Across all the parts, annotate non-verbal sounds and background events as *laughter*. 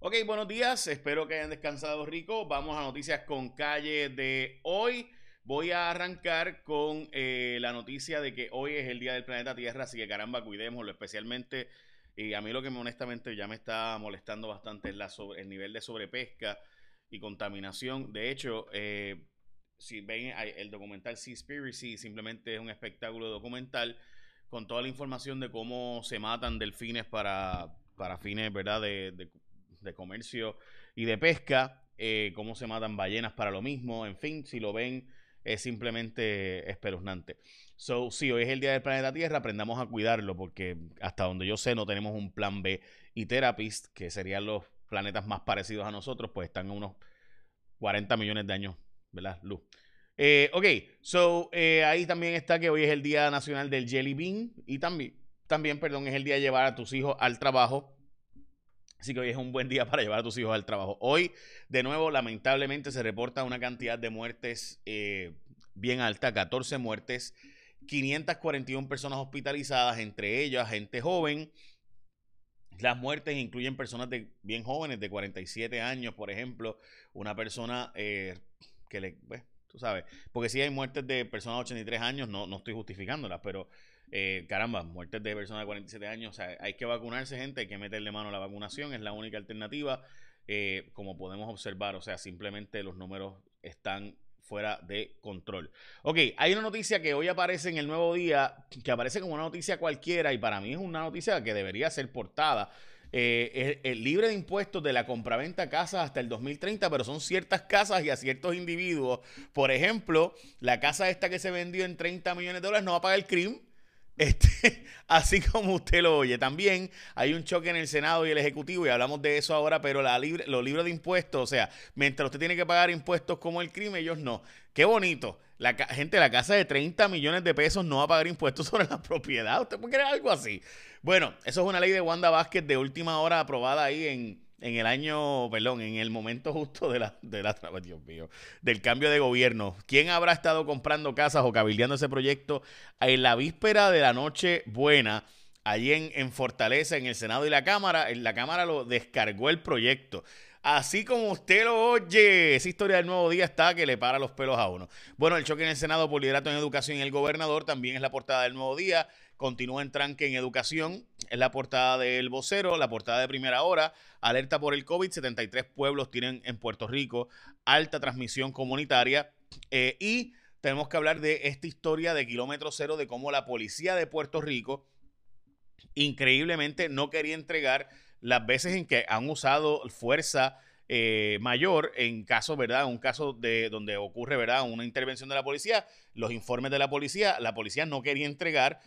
Ok, buenos días. Espero que hayan descansado rico. Vamos a noticias con calle de hoy. Voy a arrancar con eh, la noticia de que hoy es el Día del Planeta Tierra, así que caramba, cuidémoslo, especialmente. Y a mí lo que me, honestamente ya me está molestando bastante es el nivel de sobrepesca y contaminación. De hecho, eh, si ven el documental Seaspiracy, simplemente es un espectáculo documental con toda la información de cómo se matan delfines para, para fines, ¿verdad? Comercio y de pesca, eh, cómo se matan ballenas para lo mismo, en fin, si lo ven es simplemente espeluznante. So, sí, hoy es el Día del Planeta Tierra, aprendamos a cuidarlo porque hasta donde yo sé no tenemos un plan B y Therapist, que serían los planetas más parecidos a nosotros, pues están a unos 40 millones de años, ¿verdad? Luz. Eh, ok, so eh, ahí también está que hoy es el Día Nacional del Jelly Bean y también, también, perdón, es el día de llevar a tus hijos al trabajo Así que hoy es un buen día para llevar a tus hijos al trabajo. Hoy, de nuevo, lamentablemente se reporta una cantidad de muertes eh, bien alta, 14 muertes, 541 personas hospitalizadas, entre ellas gente joven. Las muertes incluyen personas de, bien jóvenes, de 47 años, por ejemplo, una persona eh, que le, pues, tú sabes, porque si hay muertes de personas de 83 años, no, no estoy justificándolas, pero eh, caramba, muertes de personas de 47 años, o sea, hay que vacunarse gente, hay que meterle mano a la vacunación, es la única alternativa, eh, como podemos observar, o sea, simplemente los números están fuera de control. Ok, hay una noticia que hoy aparece en el nuevo día, que aparece como una noticia cualquiera y para mí es una noticia que debería ser portada. Eh, es, libre de impuestos de la compraventa casas hasta el 2030, pero son ciertas casas y a ciertos individuos. Por ejemplo, la casa esta que se vendió en 30 millones de dólares no va a pagar el crimen este, *laughs* así como usted lo oye. También hay un choque en el Senado y el Ejecutivo, y hablamos de eso ahora, pero la los libros de impuestos, o sea, mientras usted tiene que pagar impuestos como el crimen, ellos no. Qué bonito. La gente, la casa de 30 millones de pesos no va a pagar impuestos *laughs* sobre la propiedad. ¿Usted puede creer algo así? Bueno, eso es una ley de Wanda Vázquez de última hora aprobada ahí en, en el año, perdón, en el momento justo de la, de la, *laughs* Dios mío, del cambio de gobierno. ¿Quién habrá estado comprando casas o cabildeando ese proyecto en la víspera de la noche buena? Allí en, en Fortaleza, en el Senado y la Cámara, en la Cámara lo descargó el proyecto. Así como usted lo oye, esa historia del nuevo día está que le para los pelos a uno. Bueno, el choque en el Senado por liderato en educación y el gobernador también es la portada del nuevo día. Continúa en tranque en educación, es la portada del vocero, la portada de primera hora. Alerta por el COVID, 73 pueblos tienen en Puerto Rico alta transmisión comunitaria. Eh, y tenemos que hablar de esta historia de kilómetro cero, de cómo la policía de Puerto Rico increíblemente no quería entregar las veces en que han usado fuerza eh, mayor en caso, ¿verdad? Un caso de donde ocurre, ¿verdad? Una intervención de la policía, los informes de la policía, la policía no quería entregar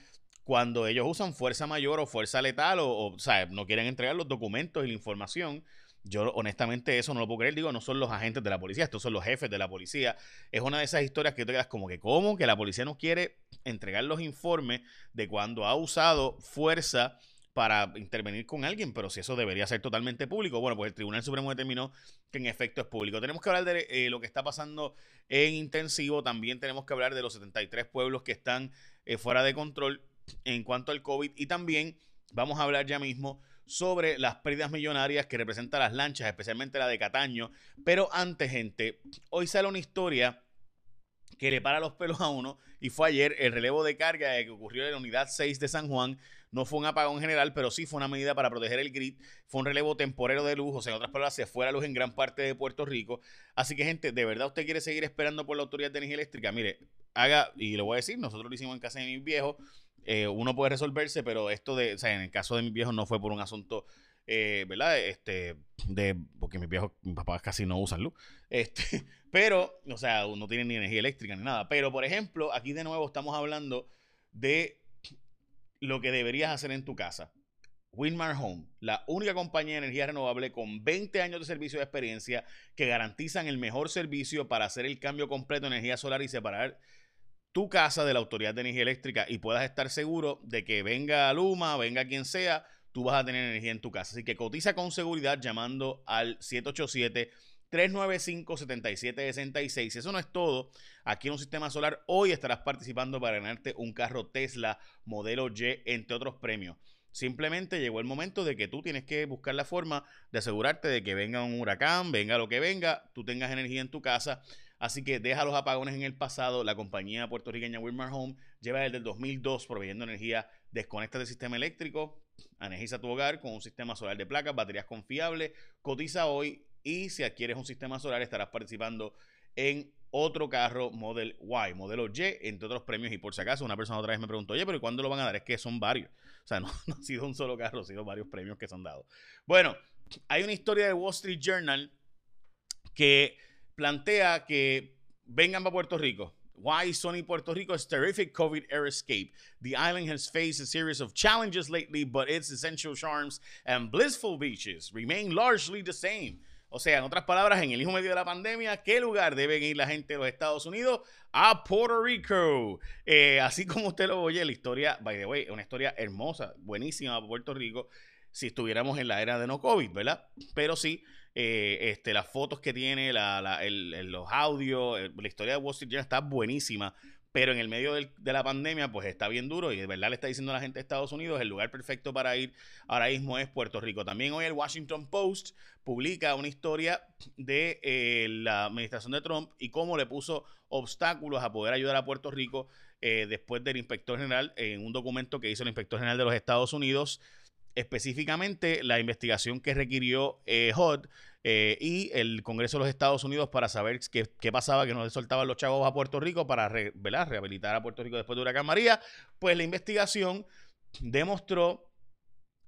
cuando ellos usan fuerza mayor o fuerza letal o, o, sea, no quieren entregar los documentos y la información. Yo honestamente eso no lo puedo creer, digo, no son los agentes de la policía, estos son los jefes de la policía. Es una de esas historias que te quedas como que, ¿cómo? Que la policía no quiere entregar los informes de cuando ha usado fuerza para intervenir con alguien, pero si eso debería ser totalmente público, bueno, pues el Tribunal Supremo determinó que en efecto es público. Tenemos que hablar de eh, lo que está pasando en intensivo, también tenemos que hablar de los 73 pueblos que están eh, fuera de control en cuanto al COVID y también vamos a hablar ya mismo sobre las pérdidas millonarias que representan las lanchas, especialmente la de Cataño. Pero antes, gente, hoy sale una historia que le para los pelos a uno y fue ayer el relevo de carga que ocurrió en la unidad 6 de San Juan no fue un apagón general, pero sí fue una medida para proteger el grid. Fue un relevo temporero de luz, o sea, en otras palabras, se fue la luz en gran parte de Puerto Rico. Así que, gente, ¿de verdad usted quiere seguir esperando por la Autoridad de Energía Eléctrica? Mire, haga, y lo voy a decir, nosotros lo hicimos en casa de mis viejos. Eh, uno puede resolverse, pero esto de, o sea, en el caso de mis viejos no fue por un asunto eh, ¿verdad? Este, de, porque mis viejos, mis papás casi no usan luz. Este, *laughs* pero, o sea, no tienen ni energía eléctrica ni nada. Pero, por ejemplo, aquí de nuevo estamos hablando de lo que deberías hacer en tu casa. Winmar Home, la única compañía de energía renovable con 20 años de servicio de experiencia que garantizan el mejor servicio para hacer el cambio completo de energía solar y separar tu casa de la Autoridad de Energía Eléctrica y puedas estar seguro de que venga Luma, venga quien sea, tú vas a tener energía en tu casa. Así que cotiza con seguridad llamando al 787 395-7766. Eso no es todo. Aquí en un sistema solar, hoy estarás participando para ganarte un carro Tesla modelo Y, entre otros premios. Simplemente llegó el momento de que tú tienes que buscar la forma de asegurarte de que venga un huracán, venga lo que venga, tú tengas energía en tu casa. Así que deja los apagones en el pasado. La compañía puertorriqueña Wilmar Home lleva desde el 2002 proveyendo energía. Desconecta del sistema eléctrico, energiza tu hogar con un sistema solar de placas, baterías confiables. Cotiza hoy y si adquieres un sistema solar estarás participando en otro carro Model Y, modelo Y, entre otros premios. Y por si acaso, una persona otra vez me preguntó, oye, pero ¿y cuándo lo van a dar? Es que son varios. O sea, *laughs* no, ha sido un solo carro, ha sido varios premios que se han dado. Bueno, hay una historia de Wall Street Journal que plantea que vengan para Puerto Rico. Why Sony Puerto Rico's terrific COVID era escape. The island has faced a series of challenges lately, but its essential charms and blissful beaches remain largely the same. O sea, en otras palabras, en el hijo medio de la pandemia, ¿qué lugar deben ir la gente de los Estados Unidos? A Puerto Rico. Eh, así como usted lo oye, la historia, by the way, es una historia hermosa, buenísima para Puerto Rico, si estuviéramos en la era de no COVID, ¿verdad? Pero sí, eh, este, las fotos que tiene, los audios, la historia de Wall Street está buenísima pero en el medio de la pandemia, pues está bien duro y de verdad le está diciendo a la gente de Estados Unidos, el lugar perfecto para ir ahora mismo es Puerto Rico. También hoy el Washington Post publica una historia de eh, la administración de Trump y cómo le puso obstáculos a poder ayudar a Puerto Rico eh, después del inspector general en un documento que hizo el inspector general de los Estados Unidos específicamente la investigación que requirió eh, HUD eh, y el Congreso de los Estados Unidos para saber qué, qué pasaba, que no le soltaban los chavos a Puerto Rico para rehabilitar a Puerto Rico después de Huracán María. Pues la investigación demostró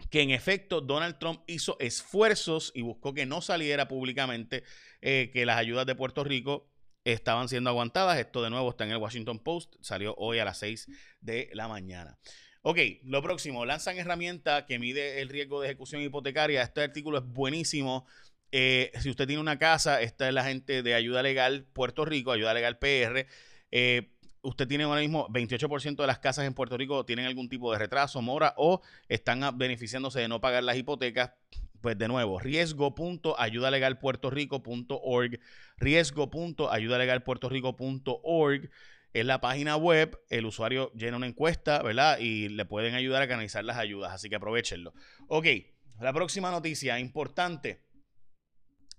que en efecto Donald Trump hizo esfuerzos y buscó que no saliera públicamente eh, que las ayudas de Puerto Rico estaban siendo aguantadas. Esto de nuevo está en el Washington Post, salió hoy a las 6 de la mañana. Ok, lo próximo, lanzan herramienta que mide el riesgo de ejecución hipotecaria. Este artículo es buenísimo. Eh, si usted tiene una casa, esta es la gente de Ayuda Legal Puerto Rico, Ayuda Legal PR. Eh, usted tiene ahora mismo 28% de las casas en Puerto Rico tienen algún tipo de retraso, mora o están beneficiándose de no pagar las hipotecas. Pues de nuevo, riesgo.ayudalegalpuertorico.org, riesgo.ayudalegalpuertorico.org en la página web, el usuario llena una encuesta, ¿verdad? Y le pueden ayudar a canalizar las ayudas, así que aprovechenlo. Ok, la próxima noticia importante.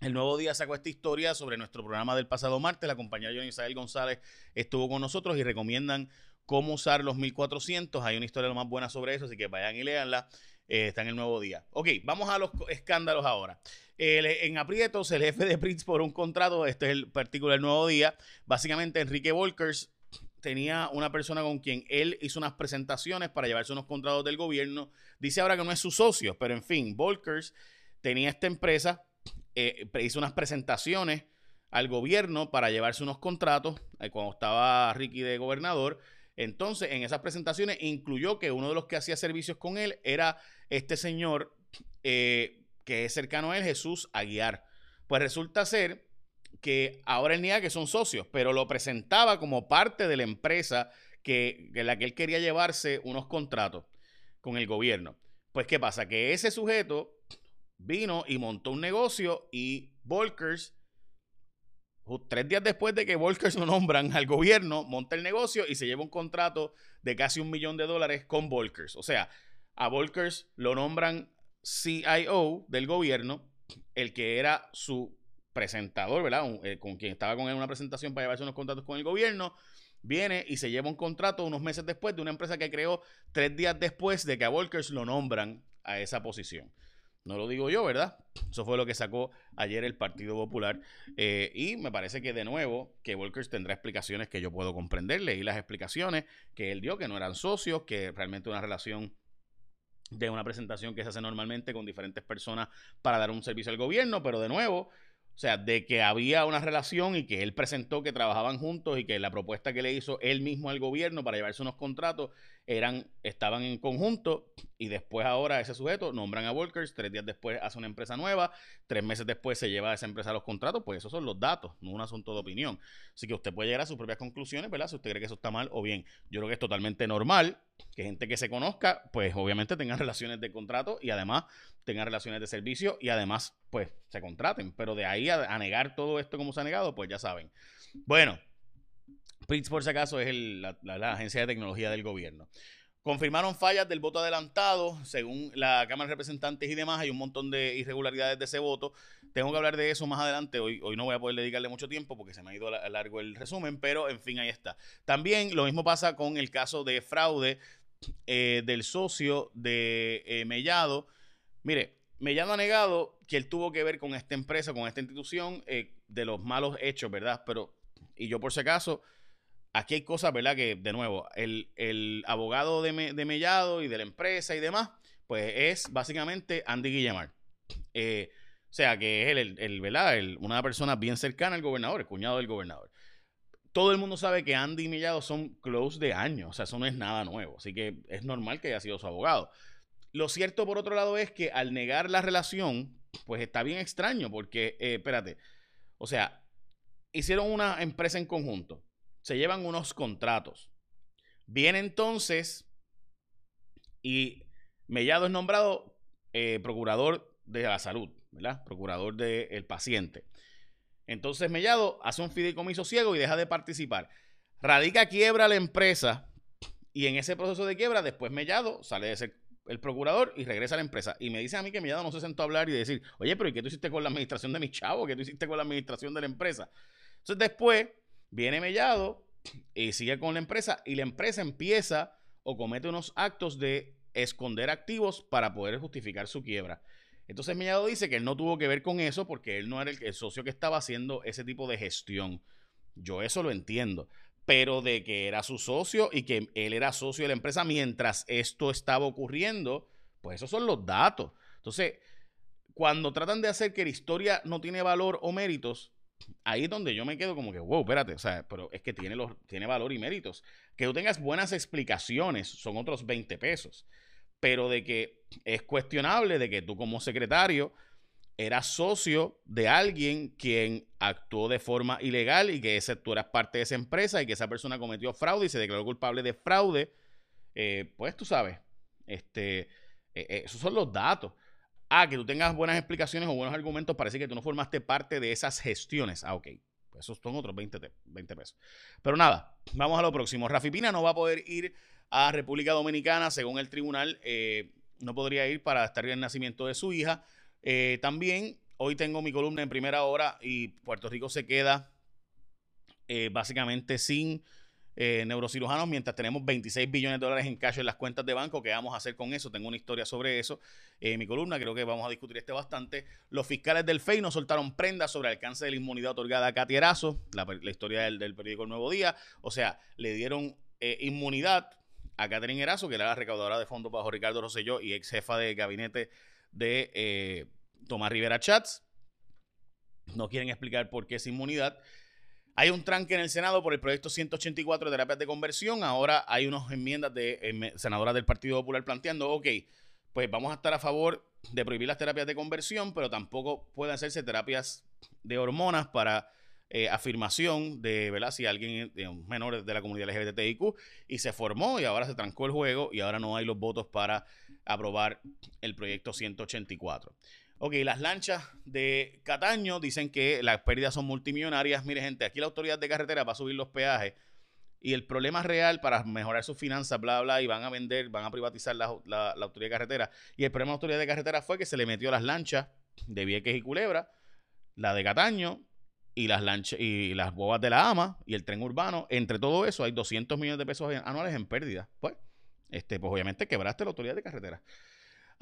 El nuevo día sacó esta historia sobre nuestro programa del pasado martes. La compañera Johnny Isabel González estuvo con nosotros y recomiendan cómo usar los 1400. Hay una historia lo más buena sobre eso, así que vayan y leanla. Eh, está en el nuevo día. Ok, vamos a los escándalos ahora. en aprietos, el jefe de Prince por un contrato, este es el particular nuevo día. Básicamente, Enrique Volkers tenía una persona con quien él hizo unas presentaciones para llevarse unos contratos del gobierno. Dice ahora que no es su socio, pero en fin, Volkers tenía esta empresa, eh, hizo unas presentaciones al gobierno para llevarse unos contratos eh, cuando estaba Ricky de gobernador. Entonces, en esas presentaciones incluyó que uno de los que hacía servicios con él era este señor eh, que es cercano a él, Jesús Aguiar. Pues resulta ser que ahora él niega que son socios, pero lo presentaba como parte de la empresa que, en la que él quería llevarse unos contratos con el gobierno. Pues, ¿qué pasa? Que ese sujeto vino y montó un negocio y Volkers, tres días después de que Volkers lo nombran al gobierno, monta el negocio y se lleva un contrato de casi un millón de dólares con Volkers. O sea, a Volkers lo nombran CIO del gobierno, el que era su presentador, ¿verdad? Eh, con quien estaba con él en una presentación para llevarse unos contratos con el gobierno, viene y se lleva un contrato unos meses después de una empresa que creó tres días después de que a Volkers lo nombran a esa posición. No lo digo yo, ¿verdad? Eso fue lo que sacó ayer el Partido Popular. Eh, y me parece que de nuevo, que Volkers tendrá explicaciones que yo puedo comprender. Leí las explicaciones que él dio, que no eran socios, que realmente una relación de una presentación que se hace normalmente con diferentes personas para dar un servicio al gobierno, pero de nuevo, o sea, de que había una relación y que él presentó que trabajaban juntos y que la propuesta que le hizo él mismo al gobierno para llevarse unos contratos eran, estaban en conjunto y después ahora ese sujeto nombran a Volkers, tres días después hace una empresa nueva, tres meses después se lleva a esa empresa los contratos, pues esos son los datos, no un asunto de opinión. Así que usted puede llegar a sus propias conclusiones, ¿verdad? Si usted cree que eso está mal o bien. Yo creo que es totalmente normal que gente que se conozca, pues obviamente tengan *laughs* relaciones de contrato y además tengan relaciones de servicio y además, pues se contraten. Pero de ahí a negar todo esto como se ha negado, pues ya saben. Bueno, PRITS, por si acaso, es la, agencia de tecnología del gobierno. Confirmaron fallas del voto adelantado, según la Cámara de Representantes y demás, hay un montón de irregularidades de ese voto. Tengo que hablar de eso más adelante, hoy, hoy no voy a poder dedicarle mucho tiempo porque se me ha ido a largo el resumen, pero en fin, ahí está. También lo mismo pasa con el caso de fraude eh, del socio de eh, Mellado. Mire, Mellado ha negado que él tuvo que ver con esta empresa, con esta institución, eh, de los malos hechos, ¿verdad? Pero, y yo por si acaso aquí hay cosas, ¿verdad? Que, de nuevo, el, abogado de, Mellado y de la empresa y demás, pues es básicamente Andy Guillemar. Eh, o sea, que es el, el, ¿verdad? una persona bien cercana al gobernador, el cuñado del gobernador. Todo el mundo sabe que Andy y Mellado son close de años, o sea, eso no es nada nuevo, así que es normal que haya sido su abogado. Lo cierto, por otro lado, es que al negar la relación, pues está bien extraño, porque, eh, espérate, o sea, hicieron una empresa en conjunto se llevan unos contratos. Viene entonces y Mellado es nombrado eh, procurador de la salud, ¿verdad? Procurador del paciente. Entonces Mellado hace un fideicomiso ciego y deja de participar. Radica quiebra la empresa y en ese proceso de quiebra después Mellado sale de ser el procurador y regresa a la empresa. Y me dice a mí que Mellado no se sentó a hablar y decir, oye, pero ¿y qué tú hiciste con la administración de mi chavo? ¿Qué tú hiciste con la administración de la empresa? Entonces después Viene Mellado y sigue con la empresa y la empresa empieza o comete unos actos de esconder activos para poder justificar su quiebra. Entonces Mellado dice que él no tuvo que ver con eso porque él no era el, socio que estaba haciendo ese tipo de gestión. Yo eso lo entiendo. Pero de que era su socio y que él era socio de la empresa mientras esto estaba ocurriendo, pues esos son los datos. Entonces, cuando tratan de hacer que la historia no tiene valor o méritos, ahí es donde yo me quedo como que, wow, espérate, o sea, pero es que tiene, los, tiene valor y méritos. Que tú tengas buenas explicaciones son otros 20 pesos, pero de que es cuestionable de que tú como secretario eras socio de alguien quien actuó de forma ilegal y que tú eras parte de esa empresa y que esa persona cometió fraude y se declaró culpable de fraude, eh, pues tú sabes, este, eh, eh, esos son los datos. Ah, que tú tengas buenas explicaciones o buenos argumentos, parece que tú no formaste parte de esas gestiones. Ah, ok. Pues esos son otros 20, 20 pesos. Pero nada, vamos a lo próximo. Rafi Pina no va a poder ir a República Dominicana, según el tribunal. Eh, no podría ir para estar en el nacimiento de su hija. Eh, también hoy tengo mi columna en primera hora y Puerto Rico se queda eh, básicamente sin eh, neurocirujanos, mientras tenemos 26 billones de dólares en cash en las cuentas de banco. ¿Qué vamos a hacer con eso? Tengo una historia sobre eso. en mi columna creo que vamos a discutir este bastante. Los fiscales del FEI no soltaron prendas sobre el alcance de la inmunidad otorgada a Katy Erazo, la, historia del, periódico El Nuevo Día. O sea, le dieron eh, inmunidad a Catherine Erazo, que era la recaudadora de fondos bajo Ricardo Rosselló y ex jefa de gabinete de eh, Tomás Rivera Chats. No quieren explicar por qué esa inmunidad. Hay un tranque en el Senado por el proyecto 184 de terapias de conversión. Ahora hay unas enmiendas de eh, senadoras del Partido Popular planteando, ok, pues vamos a estar a favor de prohibir las terapias de conversión, pero tampoco pueden hacerse terapias de hormonas para eh, afirmación de, ¿verdad? Si alguien menor de la comunidad LGBTIQ y se formó y ahora se trancó el juego y ahora no hay los votos para aprobar el proyecto 184. Ok, las lanchas de Cataño dicen que las pérdidas son multimillonarias. Mire, gente, aquí la autoridad de carretera va a subir los peajes y el problema real para mejorar sus finanzas, bla, bla, y van a vender, van a privatizar la, autoridad de carretera. Y el problema de la autoridad de carretera fue que se le metió las lanchas de Vieques y Culebra, la de Cataño y las lanchas y las bobas de la AMA y el tren urbano. Entre todo eso hay 200 millones de pesos anuales en pérdida. Pues, este, pues obviamente quebraste la autoridad de carretera.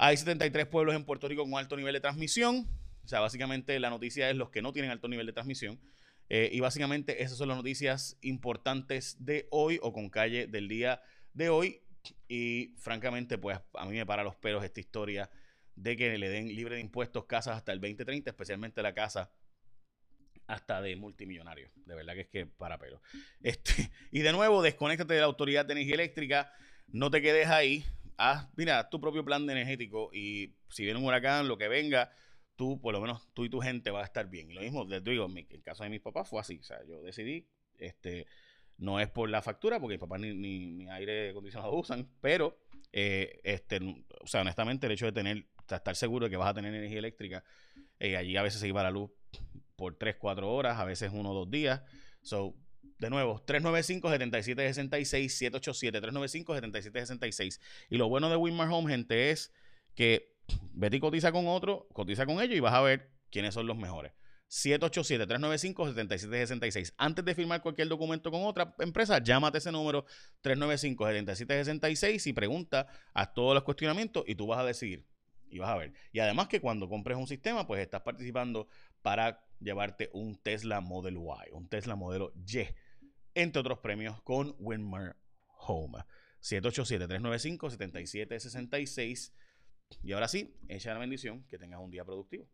Hay 73 pueblos en Puerto Rico con alto nivel de transmisión. O sea, básicamente la noticia es los que no tienen alto nivel de transmisión. Eh, y básicamente esas son las noticias importantes de hoy o con calle del día de hoy. Y francamente, pues a mí me para los pelos esta historia de que le den libre de impuestos casas hasta el 2030, especialmente la casa hasta de multimillonarios. De verdad que es que para pelos. Este, y de nuevo, desconéctate de la Autoridad de Energía Eléctrica. No te quedes ahí haz, mira, tu propio plan de energético y si viene un huracán, lo que venga, tú, por lo menos tú y tu gente va a estar bien. Y lo mismo, les digo, en el caso de mis papás fue así. O sea, yo decidí, este, no es por la factura, porque mis papás ni, ni, aire acondicionado usan, pero, eh, este, o sea, honestamente, el hecho de tener, estar seguro de que vas a tener energía eléctrica, eh, allí a veces se iba la luz por 3, 4 horas, a veces uno o dos días. So, De nuevo, 395-7766, 787-395-7766. Y lo bueno de Winmar Home, gente, es que Betty cotiza con otro, cotiza con ellos y vas a ver quiénes son los mejores. 787-395-7766. Antes de firmar cualquier documento con otra empresa, llámate ese número 395-7766 y pregunta a todos los cuestionamientos y tú vas a decidir. Y vas a ver. Y además que cuando compres un sistema, pues estás participando para llevarte un Tesla Model Y, un Tesla modelo Y, entre otros premios con Winmar Home. 787-395-7766. Y ahora sí, echa la bendición, que tengas un día productivo.